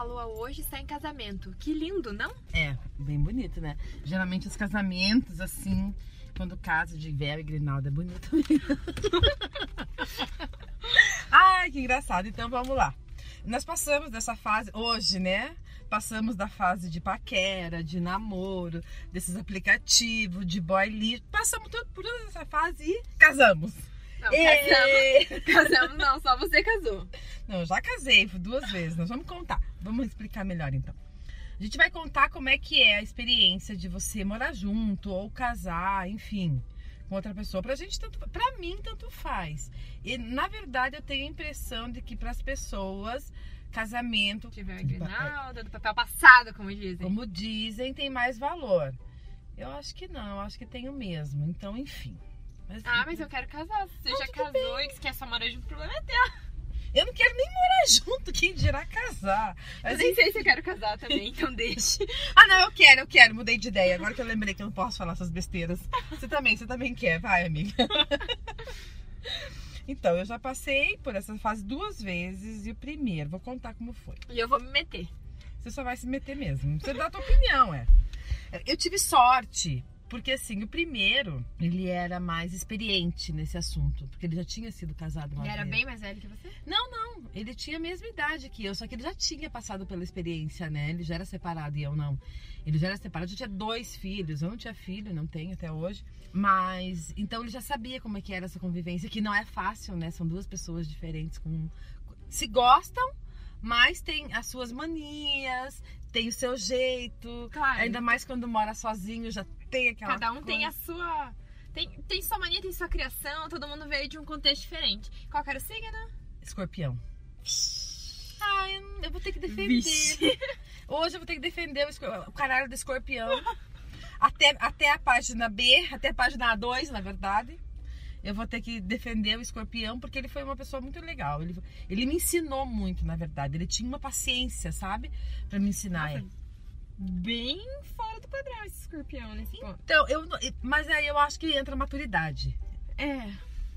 nossa lua hoje está em casamento. Que lindo, não? É, bem bonito, né? Geralmente os casamentos, assim, quando casa de véu e grinalda é bonito mesmo. Ai, que engraçado. Então vamos lá. Nós passamos dessa fase hoje, né? Passamos da fase de paquera, de namoro, desses aplicativos, de boy lixo. Passamos tudo por toda essa fase e casamos. Não, casamos. casamos não, só você casou. Não, eu já casei duas vezes. Nós vamos contar. Vamos explicar melhor então. A gente vai contar como é que é a experiência de você morar junto ou casar, enfim, com outra pessoa. Pra gente tanto, pra mim tanto faz. E na verdade eu tenho a impressão de que para as pessoas casamento, Tiver grinalda, do papel passado, como dizem. como dizem, tem mais valor. Eu acho que não, eu acho que tem o mesmo. Então, enfim. Mas, Ah, mas eu quero casar. Você Ah, já casou e que quer só morar junto, o problema é teu. Eu não quero nem morar junto, quem dirá casar. Eu Mas, nem sei se eu quero casar também, então deixe. Ah, não, eu quero, eu quero, mudei de ideia. Agora que eu lembrei que eu não posso falar essas besteiras. Você também, você também quer, vai, amiga. Então, eu já passei por essa fase duas vezes e o primeiro, vou contar como foi. E eu vou me meter. Você só vai se meter mesmo. Você dá a tua opinião, é. Eu tive sorte, porque assim, o primeiro, ele era mais experiente nesse assunto, porque ele já tinha sido casado uma Ele era vez. bem mais velho que você? Não, não. Ele tinha a mesma idade que eu, só que ele já tinha passado pela experiência, né? Ele já era separado e eu não. Ele já era separado, eu tinha dois filhos. Eu não tinha filho, não tenho até hoje. Mas, então ele já sabia como é que era essa convivência, que não é fácil, né? São duas pessoas diferentes com. Se gostam, mas tem as suas manias, tem o seu jeito. Claro. Ainda mais quando mora sozinho, já tem aquela. Cada um tem coisa. a sua. Tem, tem sua mania, tem sua criação, todo mundo veio de um contexto diferente. Qual era o signo? Escorpião. Ai, eu vou ter que defender. Vixe. Hoje eu vou ter que defender o, o caralho do escorpião. Até, até a página B, até a página A2, na verdade. Eu vou ter que defender o escorpião porque ele foi uma pessoa muito legal. Ele, ele me ensinou muito, na verdade. Ele tinha uma paciência, sabe? Pra me ensinar. Nossa, Bem fora do padrão esse escorpião nesse ponto. Então, eu, mas aí eu acho que entra maturidade. É.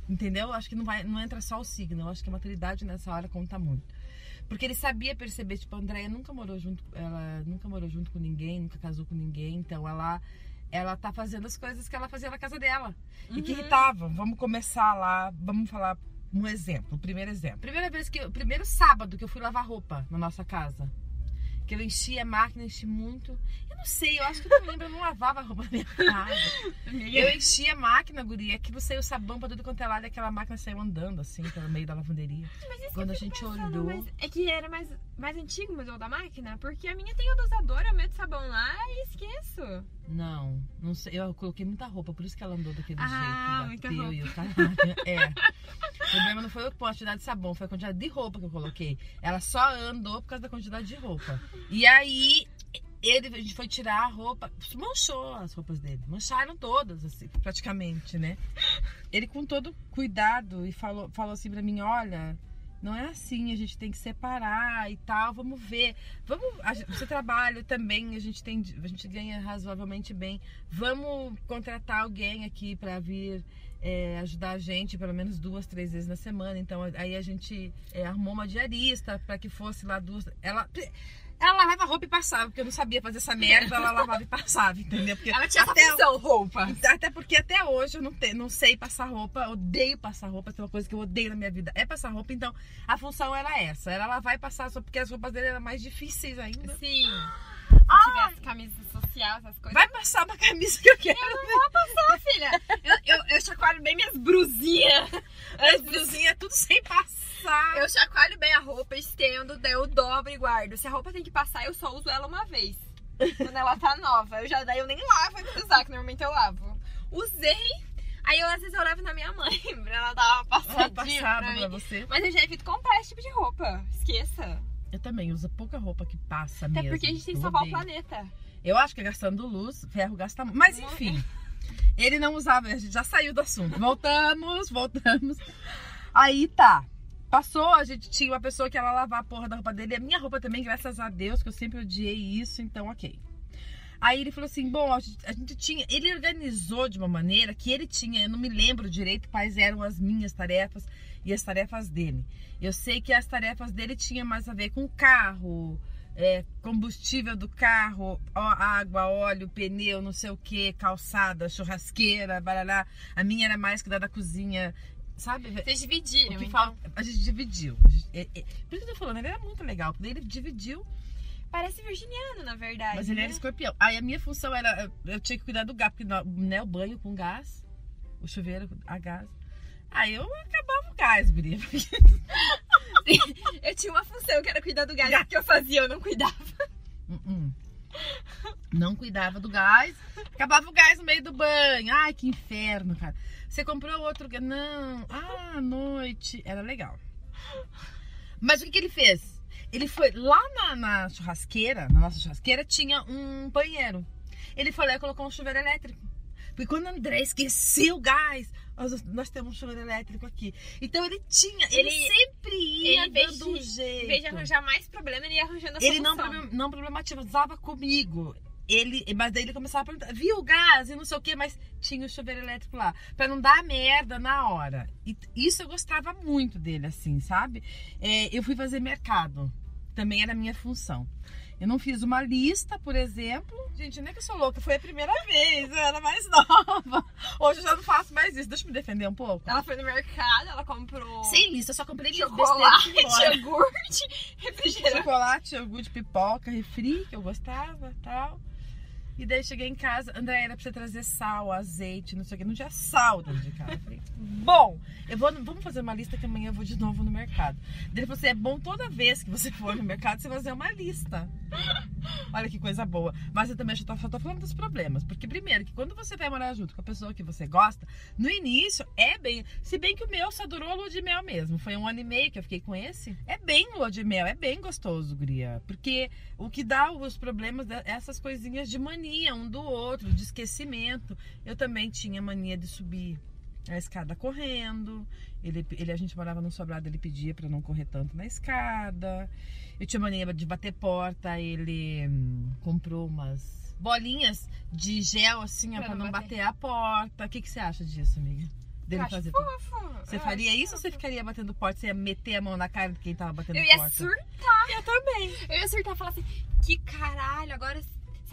Entendeu? Eu acho que não, vai, não entra só o signo. Eu acho que a maturidade nessa hora conta muito. Porque ele sabia perceber, tipo, a Andrea nunca morou junto, ela nunca morou junto com ninguém, nunca casou com ninguém, então ela ela tá fazendo as coisas que ela fazia na casa dela. E que Uhum. irritavam. Vamos começar lá, vamos falar um exemplo, o primeiro exemplo. Primeira vez que, o primeiro sábado que eu fui lavar roupa na nossa casa. Que eu enchi a máquina, enchi muito. Eu não sei, eu acho que eu não lembro, eu não lavava roupa na minha casa. Eu enchi a máquina, guria, aquilo saiu sabão pra tudo quanto é lado e aquela máquina saiu andando assim pelo meio da lavanderia. Mas isso Quando a gente pensando, olhou- é que era mais, mais antigo o modelo da máquina, porque a minha tem o dosador, eu meto sabão lá e esqueço. Não, não sei, eu coloquei muita roupa, por isso que ela andou daquele Ah, jeito. muita bateu e o caralho. É. O problema não foi a quantidade de sabão, foi a quantidade de roupa que eu coloquei. Ela só andou por causa da quantidade de roupa. E aí, ele, a gente foi tirar a roupa, manchou as roupas dele. Mancharam todas, assim, praticamente, né? Ele com todo cuidado e falou, falou assim pra mim, olha... Não é assim, a gente tem que separar e tal, vamos ver. Vamos, você trabalha também, a gente tem, a gente ganha razoavelmente bem. Vamos contratar alguém aqui para vir é, ajudar a gente, pelo menos duas, três vezes na semana. Então aí a gente é, arrumou uma diarista para que fosse lá duas. Ela ela lavava roupa e passava, porque eu não sabia fazer essa merda, ela lavava e passava, entendeu? Porque Ela tinha até- função, roupa. até porque até hoje eu não, te- não sei passar roupa, odeio passar roupa, tem uma coisa que eu odeio na minha vida, é passar roupa, então a função era essa, era lavar e passar, só porque as roupas dele eram mais difíceis ainda. Sim. Se tivesse camisa social, essas coisas. Vai passar uma camisa que eu quero. Não, filha. Eu, eu, eu chacoalho bem minhas brusinhas. As blusinhas tudo sem passar. Eu chacoalho bem a roupa, estendo, daí eu dobro e guardo. Se a roupa tem que passar, eu só uso ela uma vez. Quando ela tá nova. Eu já daí eu nem lavo antes usar, que normalmente eu lavo. Usei. Aí eu, às vezes eu levo na minha mãe pra ela dar uma passadinha passava pra pra você. Mas eu já evito comprar esse tipo de roupa. Esqueça. Eu também uso pouca roupa que passa Até mesmo. porque a gente tem que salvar o planeta. Eu acho que é gastando luz, ferro gasta muito. Mas enfim, ele não usava, a gente já saiu do assunto. Voltamos, voltamos. Aí tá. Passou, a gente tinha uma pessoa que ela lavava a porra da roupa dele. A minha roupa também, graças a Deus, que eu sempre odiei isso, então ok. Aí ele falou assim: bom, a gente, a gente tinha. Ele organizou de uma maneira que ele tinha, eu não me lembro direito quais eram as minhas tarefas e as tarefas dele. Eu sei que as tarefas dele tinham mais a ver com carro, é, combustível do carro, água, óleo, pneu, não sei o que, calçada, churrasqueira, barará. A minha era mais cuidar da cozinha, sabe? Vocês dividiram, O que então. a gente dividiu. A gente- é- é- por isso que eu tô falando, ele era muito legal, porque ele dividiu, Parece virginiano, na verdade. mas ele era né? escorpião. Aí a minha função era, eu tinha que cuidar do gato, porque né, o banho com gás, o chuveiro a gás. Aí eu acabava o gás, guria. Eu tinha uma função que era cuidar do gás, Gato. que eu fazia, eu não cuidava. Uh-uh. Não cuidava do gás. Acabava o gás no meio do banho. Ai, que inferno, cara. Você comprou outro gás? Não. Ah, à noite. Era legal. Mas o que, que ele fez? Ele foi lá na, na churrasqueira, na nossa churrasqueira, tinha um banheiro. Ele foi lá e colocou um chuveiro elétrico. Porque quando o André esqueceu o gás, nós, nós temos um chuveiro elétrico aqui. Então ele tinha, ele, Ele- sempre ia ele, dando um jeito. Em vez de arranjar mais problema, ele ia arranjando a Ele não, problem- não problematizava comigo. Ele, mas daí ele começava a perguntar, viu o gás e não sei o que, mas tinha o chuveiro elétrico lá. Pra não dar merda na hora. E isso eu gostava muito dele, assim, sabe? É, eu fui fazer mercado. Também era a minha função. Eu não fiz uma lista, por exemplo. Gente, não é que eu sou louca, foi a primeira vez, eu era mais nova. Hoje eu já não faço mais isso. Deixa eu me defender um pouco. Ela foi no mercado, ela comprou Sem lista, eu só comprei chocolate, iogurte, refrigerante. chocolate, iogurte, pipoca, refri, que eu gostava e tal. E daí cheguei em casa, André, era pra você trazer sal, azeite, não sei o que. Não tinha sal dentro de casa. Eu falei, bom, eu vou, vamos fazer uma lista que amanhã eu vou de novo no mercado. Daí ele falou assim: é bom toda vez que você for no mercado você fazer uma lista. Olha que coisa boa. Mas eu também só tô, tô falando dos problemas. Porque, primeiro, que quando você vai morar junto com a pessoa que você gosta, no início é bem. Se bem que o meu só durou lua de mel mesmo. Foi um ano e meio que eu fiquei com esse. É bem lua de mel, é bem gostoso, Guria. Porque o que dá os problemas essas coisinhas de mania um do outro, de esquecimento. Eu também tinha mania de subir a escada correndo. Ele, ele, a gente morava num sobrado, ele pedia pra não correr tanto na escada. Eu tinha mania de bater porta, ele hum, comprou umas bolinhas de gel assim, ó, Pra pra não não bater. bater a porta. O que, que você acha disso, amiga? Dele fazer fofo. Você Eu faria isso ou você ficaria batendo porta? Você ia meter a mão na cara de quem tava batendo Eu ia porta? surtar. Eu também. Eu ia surtar e falar assim: que caralho, agora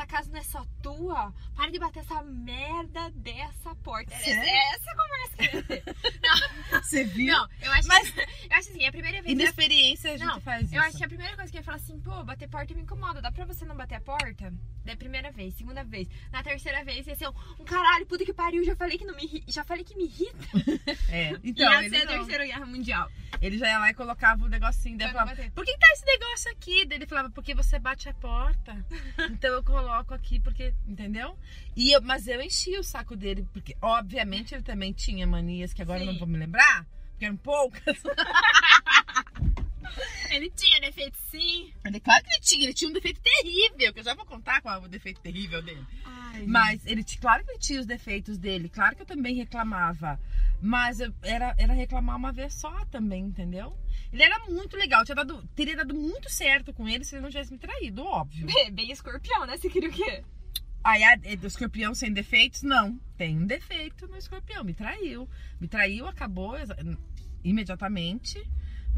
essa casa não é só tua? Para de bater essa merda dessa porta. Sério? essa, essa conversa que eu ia ter. Você viu? Não, eu acho, Mas- eu acho assim, a primeira vez. eu ia- Inexperiência a gente Não, faz isso. Eu acho que a primeira coisa que eu ia falar assim, pô, bater porta me incomoda. Dá pra você não bater a porta? Da primeira vez, segunda vez. Na terceira vez ia ser um, um caralho, puta que pariu, já falei que não me já falei que me irrita. É. Então, ia ser a não. terceira guerra mundial. ele já ia lá e colocava o negocinho. Daí eu falava, por que tá esse negócio aqui? Daí ele falava, porque você bate a porta. então eu coloco aqui, porque. Entendeu? E eu, mas eu enchi o saco dele, porque obviamente ele também tinha manias que agora eu não Sim. vou me lembrar, porque eram poucas. Ele tinha defeito sim. Ele, claro que ele tinha, ele tinha um defeito terrível, que eu já vou contar qual é o defeito terrível dele. Ai, Mas ele, claro que ele tinha os defeitos dele, claro que eu também reclamava. Mas eu- era, era reclamar uma vez só também, entendeu? Ele era muito legal, tinha dado, teria dado muito certo com ele se ele não tivesse me traído, óbvio. Bem, bem escorpião, né? Você queria o quê? Aí a, é do escorpião sem defeitos? Não. Tem um defeito no escorpião, me traiu. Me traiu, acabou imediatamente.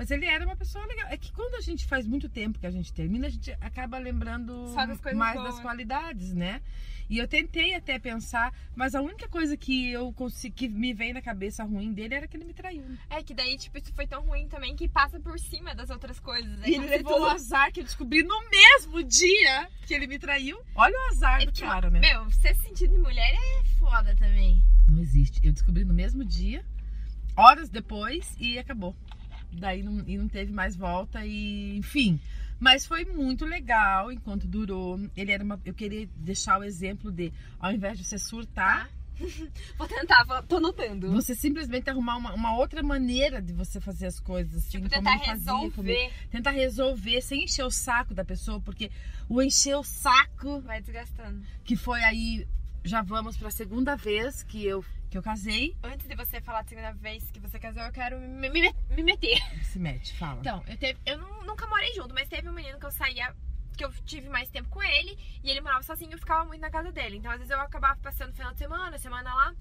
Mas ele era uma pessoa legal. É que quando a gente faz muito tempo que a gente termina, a gente acaba lembrando das mais boas. das qualidades, né? E eu tentei até pensar, mas a única coisa que eu consegui, que me veio na cabeça ruim dele era que ele me traiu. É que daí, tipo, isso foi tão ruim também que passa por cima das outras coisas. É E ele levou o azar que eu descobri no mesmo dia que ele me traiu. Olha o azar É do que, cara, né? Meu, ser sentido de mulher é foda também. Não existe. Eu descobri no mesmo dia, horas depois, e acabou. Daí não, e não teve mais volta e enfim. Mas foi muito legal enquanto durou. Ele era uma. Eu queria deixar o exemplo de, ao invés de você surtar, Vou tentar, vou, tô anotando. você simplesmente arrumar uma, uma outra maneira de você fazer as coisas. Assim, Tipo, como tentar ele fazia resolver. Tentar resolver sem encher o saco da pessoa, porque o encher o saco Vai desgastando. que foi aí. Já vamos pra segunda vez que eu, que eu casei. Antes de você falar da segunda vez que você casou, eu quero me, me- me meter. Se mete, fala. Então, eu, teve, eu nu- nunca morei junto, mas teve um menino que eu saía, que eu tive mais tempo com ele, e ele morava sozinho e eu ficava muito na casa dele. Então, às vezes eu acabava passando final de semana, semana lá.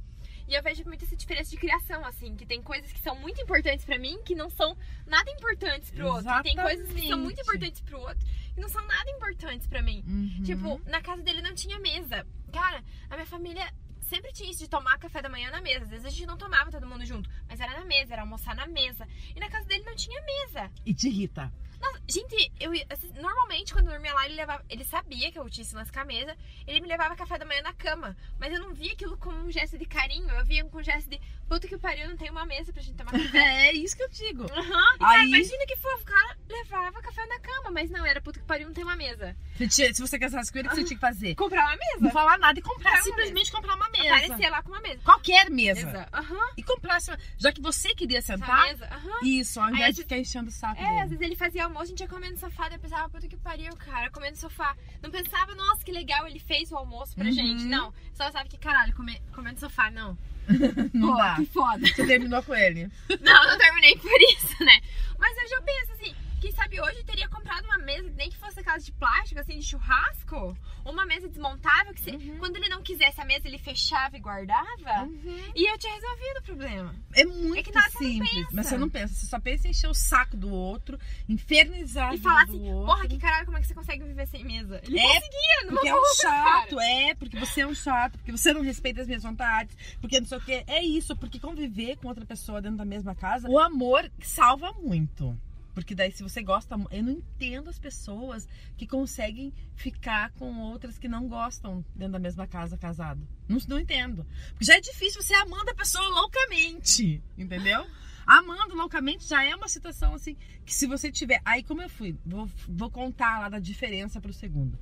E eu vejo muito essa diferença de criação, assim, que tem coisas que são muito importantes pra mim que não são nada importantes pro outro. E tem coisas que são muito Exatamente. importantes pro outro que não são nada importantes pra mim. Uhum. Tipo, na casa dele não tinha mesa. Cara, a minha família sempre tinha isso de tomar café da manhã na mesa. Às vezes a gente não tomava todo mundo junto, mas era na mesa, era almoçar na mesa. E na casa dele não tinha mesa. E te irrita. Nossa, gente, eu assim, normalmente quando eu dormia lá, ele levava. Ele sabia que eu tinha a mesa, ele me levava café da manhã na cama. Mas eu não via aquilo como um gesto de carinho, eu via com um gesto de puta que pariu, não tem uma mesa pra gente tomar café. É isso que eu digo. E, cara, Aí- imagina que fofo, o cara levava café na cama, mas não, era puta que pariu, não tem uma mesa. Tinha- se você casasse com ele, o que você tinha que fazer? Comprar uma mesa. Não falar nada e comprar, Comprar simplesmente comprar uma mesa. Aparecer lá com uma mesa. Qualquer mesa. Mesa. Aham. E comprar, essa- já que você queria sentar. Aham. isso, ao invés Aí, de ficar enchendo o saco É, às dele. vezes ele fazia almoço, a gente ia comendo sofá, eu pensava, puta que pariu, cara, comendo sofá. Não pensava, nossa, que legal, ele fez o almoço pra Uhum. gente. Não, só sabe que caralho, comer, comendo sofá, não. Não Pô, dá. Que foda. Você terminou com ele. Não, não terminei por isso, né? Mas hoje eu penso assim, quem sabe hoje eu teria comprado uma mesa, nem que fosse aquelas de plástico, assim, de churrasco. Uma mesa desmontável, que você- Uhum. quando ele não quisesse a mesa, ele fechava e guardava. E eu tinha resolvido o problema. É muito É não simples. Mas você não pensa. Você só pensa em encher o saco do outro, infernizar E falar assim, outro. porra, que caralho, como é que você consegue viver sem mesa? Ele É, conseguia, numa Porque é um chato, cara. é, porque você é um chato, porque você não respeita as minhas vontades, porque não sei o que. É isso, porque conviver com outra pessoa dentro da mesma casa, o amor salva muito. Porque daí, se você gosta, eu não entendo as pessoas que conseguem ficar com outras que não gostam dentro da mesma casa casado. Não, não entendo. Porque já é difícil você amando a pessoa loucamente, entendeu? Amando loucamente já é uma situação assim que se você tiver. Aí, como eu fui, vou, vou contar lá da diferença pro segundo.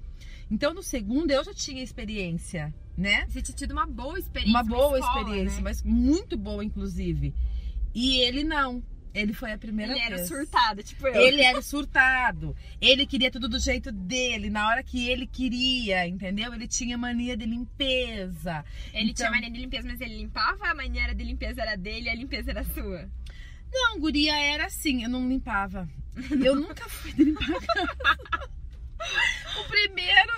Então, no segundo, eu já tinha experiência, né? Você tinha tido uma boa experiência. Uma boa escola, experiência, né? mas muito boa, inclusive. E ele não. Ele foi a primeira Ele era vez. surtado, tipo eu. Ele era surtado. Ele queria tudo do jeito dele, na hora que ele queria, entendeu? Ele tinha mania de limpeza. Ele Então- tinha mania de limpeza, mas ele limpava, a maneira de limpeza era dele e a limpeza era sua. Não, guria era assim, eu não limpava. Eu nunca fui de limpar a casa. O primeiro,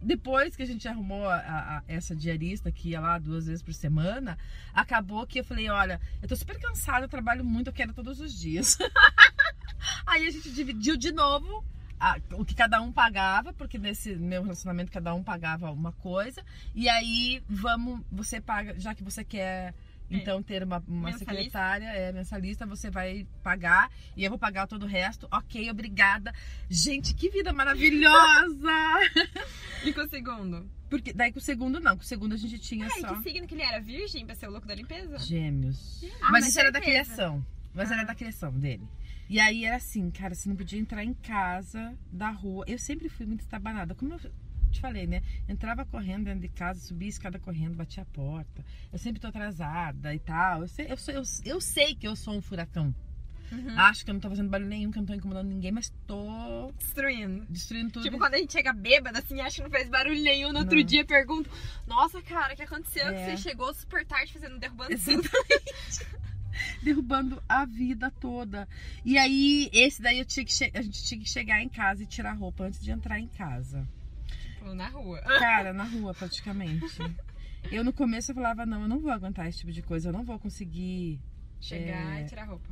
depois que a gente arrumou a- a- essa diarista que ia lá duas vezes por semana, acabou que eu falei, olha, eu tô super cansada, eu trabalho muito, eu quero todos os dias. Aí a gente dividiu de novo a- o que cada um pagava, porque nesse meu relacionamento cada um pagava uma coisa. E aí, vamos, você paga, já que você quer então ter uma, uma secretária, é mensalista, você vai pagar e eu vou pagar todo o resto. Ok, obrigada. Gente, que vida maravilhosa! E com o segundo? Porque daí com o segundo não, com o segundo a gente tinha Ai, só que signo que ele era? Virgem pra ser o louco da limpeza? gêmeos. Ah, mas mas isso era da criação. Mas era Ah. da criação dele. E aí era assim, cara, você não podia entrar em casa da rua. Eu sempre fui muito estabanada. Como eu te falei, né? Entrava correndo dentro de casa, subia a escada correndo, batia a porta. Eu sempre tô atrasada e tal. Eu sei, eu, sou- eu, eu sei que eu sou um furacão. Uhum. Acho que eu não tô fazendo barulho nenhum, que eu não tô incomodando ninguém, mas tô Destruindo. destruindo tudo. Tipo, quando a gente chega bêbada, assim, acha que não fez barulho nenhum. No outro Não. dia pergunto: Nossa, cara, o que aconteceu? É. Que você chegou super tarde fazendo derrubando tudo. Exatamente. Derrubando a vida toda. E aí, esse daí eu tinha que a gente tinha que chegar em casa e tirar a roupa antes de entrar em casa. Tipo, na rua. Cara, na rua, praticamente. Eu no começo eu falava, não, eu não vou aguentar esse tipo de coisa, eu não vou conseguir. Chegar É. e tirar roupa.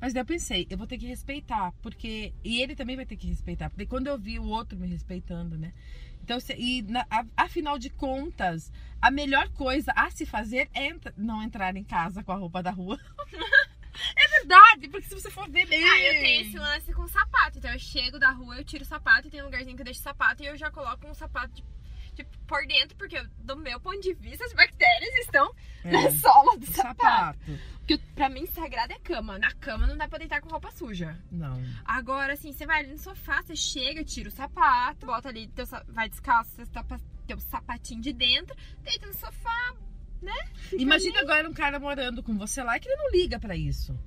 Mas daí eu pensei, eu vou ter que respeitar, porque. E ele também vai ter que respeitar, porque quando eu vi o outro me respeitando, né? Então, se- e na- afinal de contas, a melhor coisa a se fazer é entra- não entrar em casa com a roupa da rua. é verdade, porque se você for ver bem. Ah, eu tenho esse lance com sapato. Então eu chego da rua, eu tiro o sapato e tem um lugarzinho que eu deixo o sapato e eu já coloco um sapato de, tipo, por dentro, porque do meu ponto de vista as bactérias estão na É, sola do sapato. sapato. Porque pra mim sagrado é cama. Na cama não dá pra deitar com roupa suja. Não. Agora, assim, você vai ali no sofá, você chega, tira o sapato, bota ali, teu, vai descalço, você tapa teu sapatinho de dentro, deita no sofá. Fica Imagina agora um cara morando com você lá que ele não liga pra isso.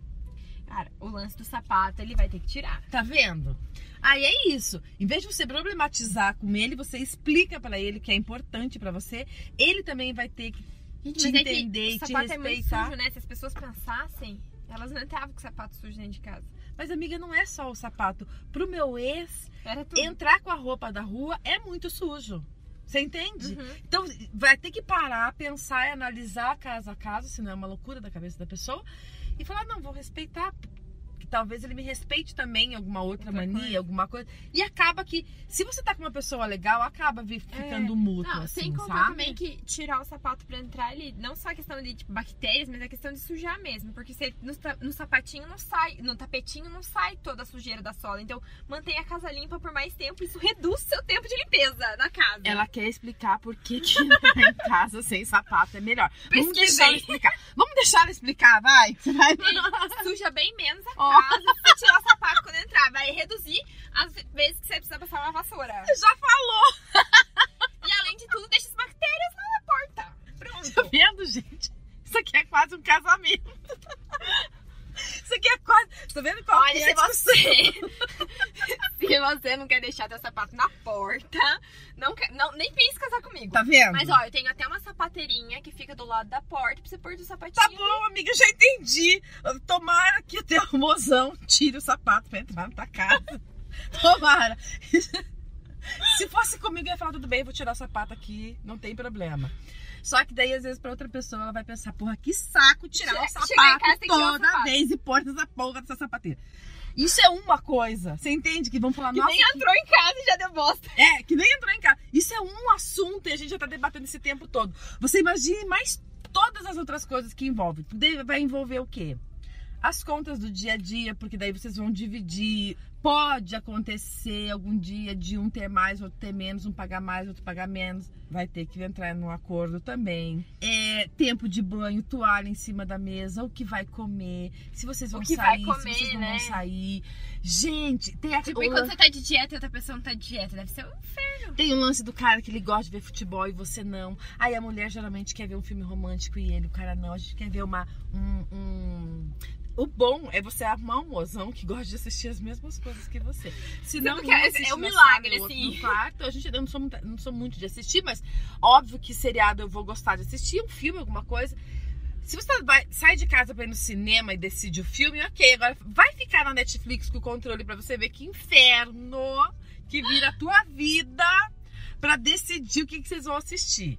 Cara, o lance do sapato ele vai ter que tirar. Tá vendo? Aí é isso. Em vez de você problematizar com ele, você explica pra ele que é importante pra você. Ele também vai ter que Gente, Te é entender e o te sapato é muito respeitar. sujo, né? Se as pessoas pensassem, elas não entravam com sapato sujo dentro de casa. Mas, amiga, não é só o sapato. Pro meu ex, entrar com a roupa da rua é muito sujo. Você entende? Uhum. Então, vai ter que parar, pensar e analisar caso a caso, se não é uma loucura da cabeça da pessoa, e falar, não, vou respeitar. Que talvez ele me respeite também alguma outra, Outra mania, coisa. alguma coisa. E acaba que, se você tá com uma pessoa legal, acaba vi- ficando mútuo, É. Não, assim, sem contar sabe? também que tirar o sapato pra entrar ali, não só a questão de tipo, bactérias, mas a questão de sujar mesmo. Porque você, no, no sapatinho não sai, no tapetinho não sai toda a sujeira da sola. Então mantenha a casa limpa por mais tempo. Isso reduz seu tempo de limpeza na casa. Ela quer explicar por que, que em casa sem sapato é melhor. Vamos Pesquisei. deixar ela explicar. Vamos deixar ela explicar, vai. Vai. suja bem menos a Ó. casa tirar o sapato quando entrar. Vai reduzir as vezes que você precisa passar uma vassoura. Já falou. E além de tudo, deixa as bactérias na porta. Tá Pronto. vendo, gente? Isso aqui é quase um casamento. Isso aqui é quase. Tá vendo qual Olha, é se a discussão? você. se você não quer deixar teu sapato na porta, não, quer, não nem pense casar comigo. Tá vendo? Mas ó, eu tenho até uma sapateirinha que fica do lado da porta pra você pôr do sapatinho. Tá bom, amiga, já entendi. Tomara que o teu mozão tire o sapato pra entrar na tua casa. Tomara. Se fosse comigo, eu ia falar, tudo bem, vou tirar o sapato aqui, não tem problema. Só que daí, às vezes, pra outra pessoa, ela vai pensar, porra, que saco tirar Che- o sapato casa, tirar o toda sapato. vez e pôr nessa porra dessa sapateira. Isso é uma coisa. Você entende? Que vão falar, Que nossa, nem entrou em casa e já deu bosta. é, que nem entrou em casa. Isso é um assunto e a gente já tá debatendo esse tempo todo. Você imagine mais todas as outras coisas que envolvem. Daí vai envolver o quê? As contas do dia a dia, porque daí vocês vão dividir. Pode acontecer algum dia de um ter mais, outro ter menos, um pagar mais, outro pagar menos. Vai ter que entrar num acordo também. É, tempo de banho, toalha em cima da mesa, o que vai comer, se vocês vão sair, comer, se vocês não né? vão sair. Gente, tem a Tipo, enquanto você tá de dieta e outra pessoa não tá de dieta, deve ser um inferno. tem o lance do cara que ele gosta de ver futebol e você não. Aí a mulher geralmente quer ver um filme romântico e ele, o cara não. A gente quer ver uma. Um, um- O bom é você arrumar um mozão que gosta de assistir as mesmas coisas que você. Se não, quer- assiste é um milagre, sala assim. No quarto. A gente, eu não sou, muito, não sou muito de assistir, mas óbvio que seriado eu vou gostar de assistir, um filme, alguma coisa. Se você vai, sai de casa pra ir no cinema e decide o filme, ok. Agora vai ficar na Netflix com o controle pra você ver que inferno que vira a tua vida pra decidir o que, que vocês vão assistir.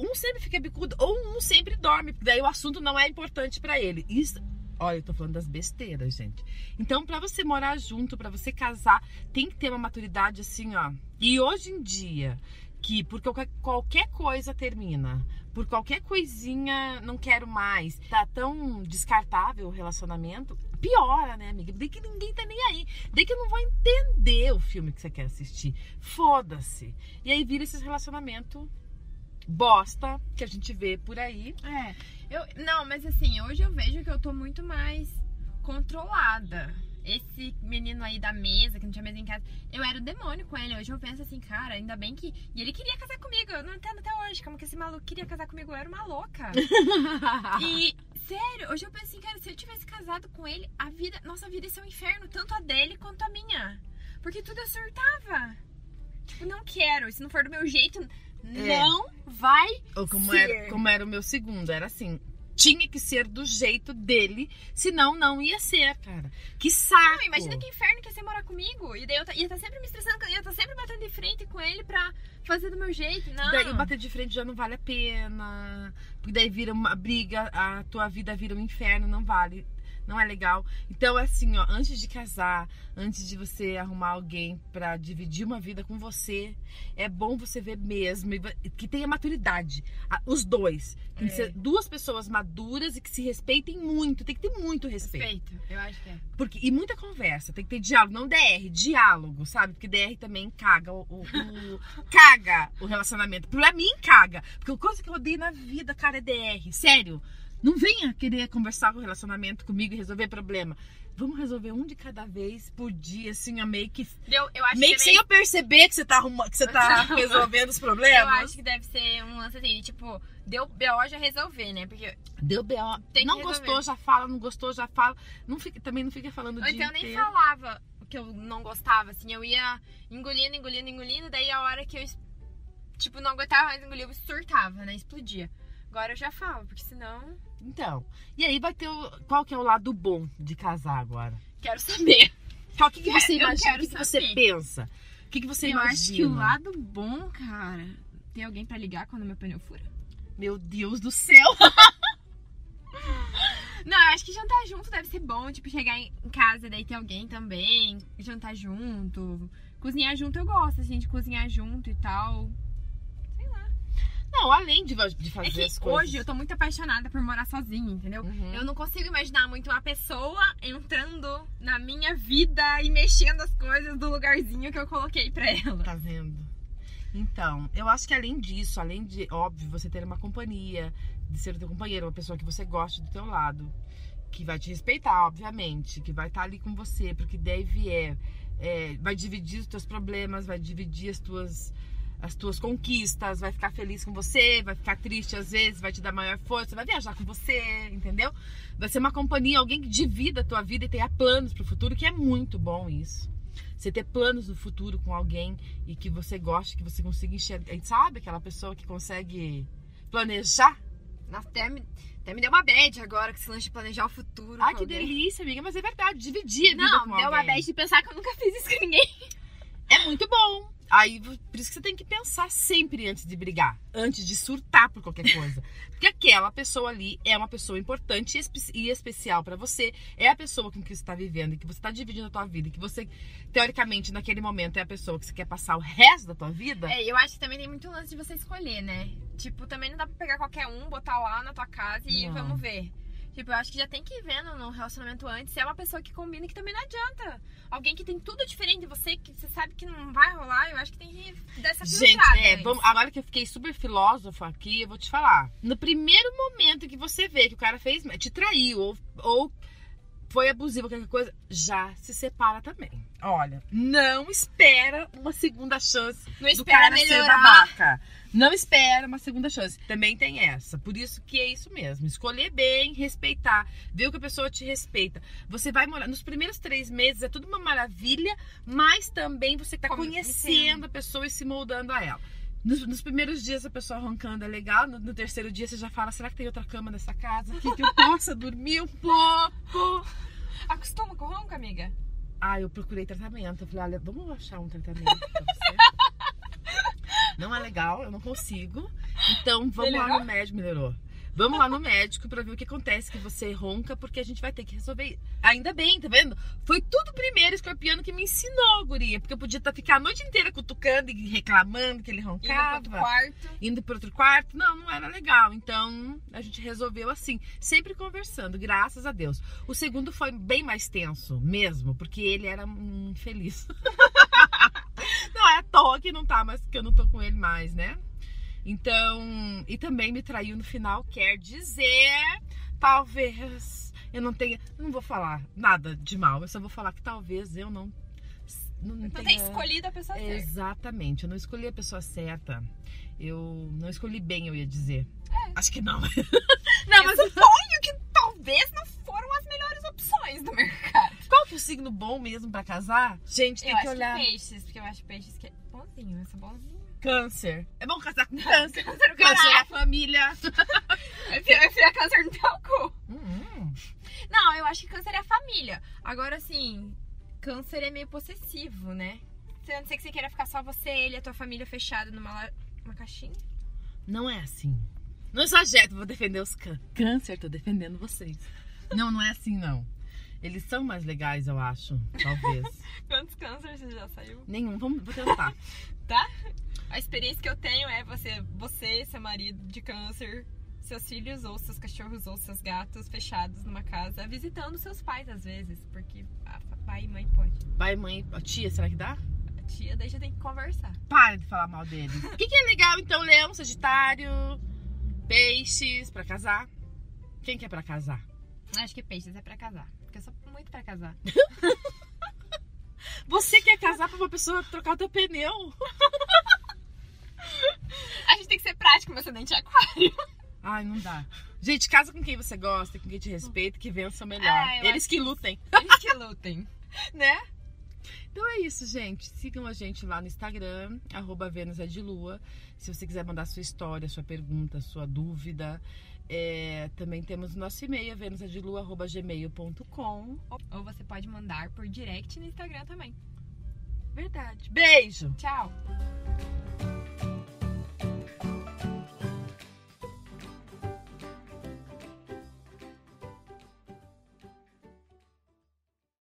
Um sempre fica bicudo ou um sempre dorme, porque daí o assunto não é importante pra ele. Isso, olha, eu tô falando das besteiras, gente. Então, pra você morar junto, pra você casar, tem que ter uma maturidade assim, ó. E hoje em dia, que por qualquer, coisa termina, por qualquer coisinha não quero mais, tá tão descartável o relacionamento, piora, né, amiga? Daí que ninguém tá nem aí. Daí que eu não vou entender o filme que você quer assistir. Foda-se. E aí vira esse relacionamento bosta que a gente vê por aí. É. Eu, não, mas assim, hoje eu vejo que eu tô muito mais controlada. Esse menino aí da mesa, que não tinha mesa em casa, eu era o demônio com ele. Hoje eu penso assim, cara, ainda bem que. E ele queria casar comigo. Eu não entendo até hoje como que esse maluco queria casar comigo. Eu era uma louca. E, sério, hoje eu penso assim, cara, se eu tivesse casado com ele, a vida, nossa vida ia ser um inferno, tanto a dele quanto a minha. Porque tudo eu surtava. Tipo, não quero. Se não for do meu jeito, não vai Ou como Ser. era, como era o meu segundo, era assim. Tinha que ser do jeito dele, senão não ia ser, cara. Que saco! Não, imagina que inferno que ia ser morar comigo. E daí eu ia estar sempre me estressando, ia estar sempre batendo de frente com ele pra fazer do meu jeito. Não. Daí bater de frente já não vale a pena. Porque daí vira uma briga, a tua vida vira um inferno, não vale. Não é legal. Então, assim, ó, antes de casar, antes de você arrumar alguém pra dividir uma vida com você, é bom você ver mesmo que tenha maturidade. Os dois. Tem que É. ser duas pessoas maduras e que se respeitem muito. Tem que ter muito respeito. Respeito, eu acho que é. Porque, e muita conversa, tem que ter diálogo, não DR, diálogo, sabe? Porque DR também caga o, o- o- caga o relacionamento. Pra mim, caga. Porque a coisa que eu odeio na vida, cara, é DR. Sério. Não venha querer conversar com o relacionamento comigo e resolver problema. Vamos resolver um de cada vez por dia, assim, ó, meio que. Eu, eu Meio que que sem eu perceber que você tá, arruma, que você tá resolvendo os Eu problemas. acho que deve ser um lance assim, tipo, deu BO já resolver, né? Porque. Deu B.O. Não resolver. gostou, já fala, não gostou, já fala. Não fica, também não fica falando o Ou dia então eu nem inteiro. falava que eu não gostava, assim, eu ia engolindo, engolindo, engolindo, daí a hora que eu, tipo, não aguentava mais engolir, eu surtava, né? Explodia. Agora eu já falo, porque senão. Então, e aí vai ter o, qual que é o lado bom de casar agora? Quero saber. Qual que, que você Eu imagina? O que, que você pensa? O que, que você eu imagina? acho que o lado bom, cara, Tem alguém pra ligar quando meu pneu fura? Meu Deus do céu! Não, eu acho que jantar junto deve ser bom. Tipo, chegar em casa e daí ter alguém também. Jantar junto. Cozinhar junto eu gosto, assim, de cozinhar junto e tal. Não, além de, de fazer É que as coisas. hoje eu tô muito apaixonada por morar sozinha, entendeu? Uhum. Eu não consigo imaginar muito uma pessoa entrando na minha vida e mexendo as coisas do lugarzinho que eu coloquei pra ela. Tá vendo? Então, eu acho que além disso, além de, óbvio, você ter uma companhia, de ser o teu companheiro, uma pessoa que você gosta do teu lado, que vai te respeitar, obviamente, que vai estar ali com você, porque deve é, é, vai dividir os teus problemas, vai dividir as tuas as tuas conquistas, vai ficar feliz com você, vai ficar triste às vezes, vai te dar maior força, vai viajar com você, entendeu? Vai ser uma companhia, alguém que divida a tua vida e tenha planos pro futuro, que é muito bom isso. Você ter planos no futuro com alguém e que você goste, que você consiga enxergar. Sabe aquela pessoa que consegue planejar? Nossa, até me, até me deu uma bad agora com esse lance de planejar o futuro. Ai, com que alguém. delícia, amiga, mas é verdade, dividir a vida Não, deu uma alguém. bad de pensar que eu nunca fiz isso com ninguém. É muito bom. Aí, por isso que você tem que pensar sempre antes de brigar, antes de surtar por qualquer coisa. Porque aquela pessoa ali é uma pessoa importante e, espe- especial pra você. É a pessoa com que você tá vivendo e que você tá dividindo a tua vida. E que você, teoricamente, naquele momento é a pessoa que você quer passar o resto da tua vida. É, eu acho que também tem muito lance de você escolher, né? Tipo, também não dá pra pegar qualquer um, botar lá na tua casa e Não. vamos ver. Tipo, eu acho que já tem que ir vendo no relacionamento antes se é uma pessoa que combina que também não adianta. Alguém que tem tudo diferente de você, que você sabe que não vai rolar, eu acho que tem que dar essa Gente, é, vamos- agora que eu fiquei super filósofa aqui, eu vou te falar. No primeiro momento que você vê que o cara fez, te traiu ou, ou foi abusivo, qualquer coisa, já se separa também. Olha, não espera uma segunda chance Não do cara ser melhorar. babaca. Não espera uma segunda chance. Também tem essa. Por isso que é isso mesmo. Escolher bem, respeitar. Ver o que a pessoa te respeita. Você vai morar. Nos primeiros três meses é tudo uma maravilha, mas também você tá Como- conhecendo a pessoa e se moldando a ela. Nos, nos primeiros dias a pessoa roncando é legal, no, no terceiro dia você já fala: será que tem outra cama nessa casa aqui que eu possa dormir um pouco? Acostuma com o ronco, amiga? Ah, eu procurei tratamento. Eu falei, olha, vamos achar um tratamento pra você. Não é legal, eu não consigo. Então vamos lá Melhorou? no médico, melhorou. Vamos lá no médico pra ver o que acontece, que você ronca, porque a gente vai ter que resolver. Ainda bem, tá vendo? Foi tudo primeiro escorpiano que me ensinou, guria. Porque eu podia tá, ficar a noite inteira cutucando e reclamando que ele Indo pro roncava outro quarto. indo para outro quarto. Não, não era legal. Então a gente resolveu assim, sempre conversando, graças a Deus. O segundo foi bem mais tenso, mesmo, porque ele era um infeliz. não é à toa que não tá, mas que eu não tô com ele mais, né? Então, e também me traiu no final, quer dizer, talvez eu não tenha, não vou falar nada de mal, eu só vou falar que talvez eu não não, Não tenha- tem escolhido a pessoa certa. Exatamente, eu não escolhi a pessoa certa. Eu não escolhi bem, eu ia dizer. Acho que não. Não, mas eu suponho que talvez não foram as melhores opções do mercado. Qual que é o signo bom mesmo pra casar? Gente, tem eu que acho olhar. que peixes, porque eu acho peixes que é bonzinho, eu sou bonzinho. Câncer. É bom casar com câncer. Câncer, Câncer é a família. Eu enfio câncer no teu cu. Hum, Não, eu acho que câncer é a família. Agora, assim, câncer é meio possessivo, né? A não ser que você queira ficar só você, ele e a tua família fechada numa la- uma caixinha. não é assim. Não exagero, vou defender os câncer. Câncer, tô defendendo vocês. Não, não é assim, não. Eles são mais legais, eu acho. Talvez. Quantos cânceres você já saiu? Nenhum. Vamos, vou tentar. Tá? A experiência que eu tenho é você, você, seu marido de câncer, seus filhos ou seus cachorros ou seus gatos fechados numa casa, visitando seus pais às vezes, porque pai e mãe pode. Pai, mãe, a tia, será que dá? A tia daí já tem que conversar. Para de falar mal deles. O que, que é legal, então, Leão, Sagitário, Peixes, pra casar? Quem que é pra casar? Acho que peixes é pra casar, porque eu sou muito pra casar. Você quer casar pra uma pessoa trocar o teu pneu? A gente tem que ser prático, meu ascendente é aquário. Ai, não dá. Gente, casa com quem você gosta, com quem te respeita, que vença o melhor. Ah, Eles que lutem. Eles que lutem. Né? Então é isso, gente. Sigam a gente lá no Instagram, arroba Vênus é de Lua. Se você quiser mandar sua história, sua pergunta, sua dúvida. É, também temos o nosso e-mail, venusadelua.gmail.com. Ou você pode mandar por direct no Instagram também. Verdade. Beijo! Tchau!